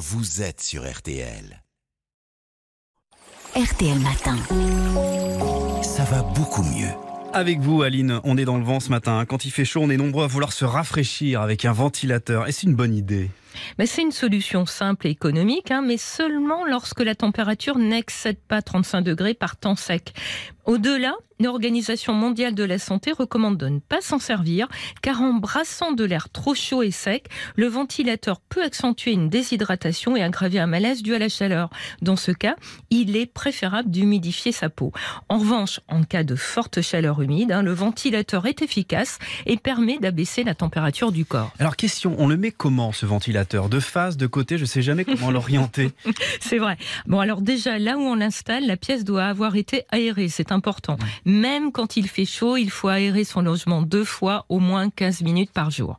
vous êtes sur RTL. RTL Matin. Ça va beaucoup mieux. Avec vous, Aline, on est dans le vent ce matin. Quand il fait chaud, on est nombreux à vouloir se rafraîchir avec un ventilateur. Est-ce une bonne idée? Mais c'est une solution simple et économique, hein, mais seulement lorsque la température n'excède pas 35 degrés par temps sec. Au-delà, l'Organisation mondiale de la santé recommande de ne pas s'en servir, car en brassant de l'air trop chaud et sec, le ventilateur peut accentuer une déshydratation et aggraver un malaise dû à la chaleur. Dans ce cas, il est préférable d'humidifier sa peau. En revanche, en cas de forte chaleur humide, hein, le ventilateur est efficace et permet d'abaisser la température du corps. Alors, question, on le met comment ce ventilateur? De face, de côté, je ne sais jamais comment l'orienter. C'est vrai. Bon, alors déjà, là où on l'installe, la pièce doit avoir été aérée. C'est important. Même quand il fait chaud, il faut aérer son logement deux fois, au moins 15 minutes par jour.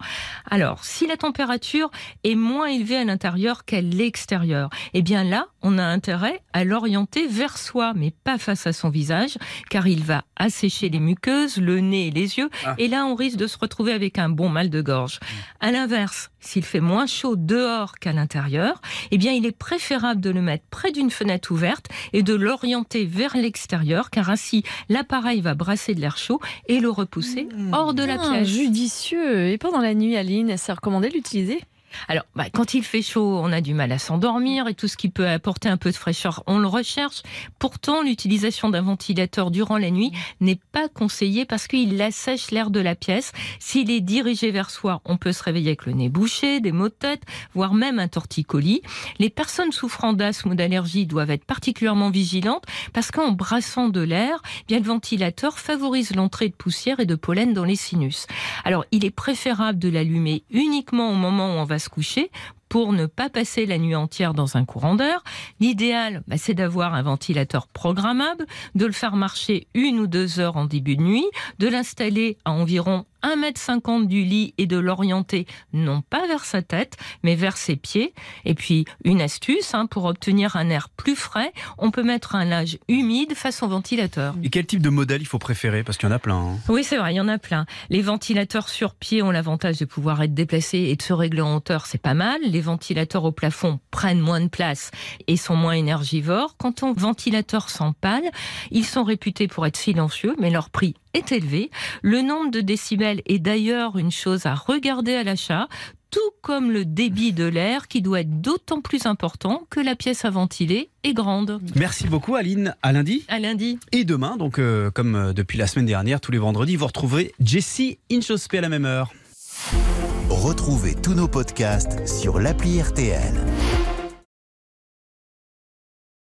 Alors, si la température est moins élevée à l'intérieur qu'à l'extérieur, eh bien là, on a intérêt à l'orienter vers soi, mais pas face à son visage, car il va assécher les muqueuses, le nez et les yeux, Ah. et là, on risque de se retrouver avec un bon mal de gorge. À l'inverse, s'il fait moins chaud dehors qu'à l'intérieur, eh bien, il est préférable de le mettre près d'une fenêtre ouverte et de l'orienter vers l'extérieur, car ainsi, l'appareil va brasser de l'air chaud et le repousser hors de la pièce. judicieux. Et pendant la nuit, Aline, c'est recommandé de l'utiliser? Alors, bah, quand il fait chaud, on a du mal à s'endormir et tout ce qui peut apporter un peu de fraîcheur, on le recherche. Pourtant, l'utilisation d'un ventilateur durant la nuit n'est pas conseillée parce qu'il assèche l'air de la pièce. S'il est dirigé vers soi, on peut se réveiller avec le nez bouché, des maux de tête, voire même un torticolis. Les personnes souffrant d'asthme ou d'allergie doivent être particulièrement vigilantes parce qu'en brassant de l'air, eh bien le ventilateur favorise l'entrée de poussière et de pollen dans les sinus. Alors, il est préférable de l'allumer uniquement au moment où on va se coucher pour ne pas passer la nuit entière dans un courant d'air. L'idéal, bah, c'est d'avoir un ventilateur programmable, de le faire marcher une ou deux heures en début de nuit, de l'installer à environ 1,50 m du lit et de l'orienter non pas vers sa tête, mais vers ses pieds. Et puis, une astuce, hein, pour obtenir un air plus frais, on peut mettre un linge humide face au ventilateur. Et quel type de modèle il faut préférer? Parce qu'il y en a plein. hein. Oui, c'est vrai, il y en a plein. Les ventilateurs sur pied ont l'avantage de pouvoir être déplacés et de se régler en hauteur, c'est pas mal. Les ventilateurs au plafond prennent moins de place et sont moins énergivores. Quant aux ventilateurs sans pale, ils sont réputés pour être silencieux, mais leur prix est élevé. Le nombre de décibels est d'ailleurs une chose à regarder à l'achat tout comme le débit de l'air qui doit être d'autant plus important que la pièce à ventiler est grande. Merci beaucoup, Aline. À lundi. À lundi. Et demain, donc euh, comme euh, depuis la semaine dernière, tous les vendredis, vous retrouverez Jessie Inchospé à la même heure. Retrouvez tous nos podcasts sur l'appli RTL.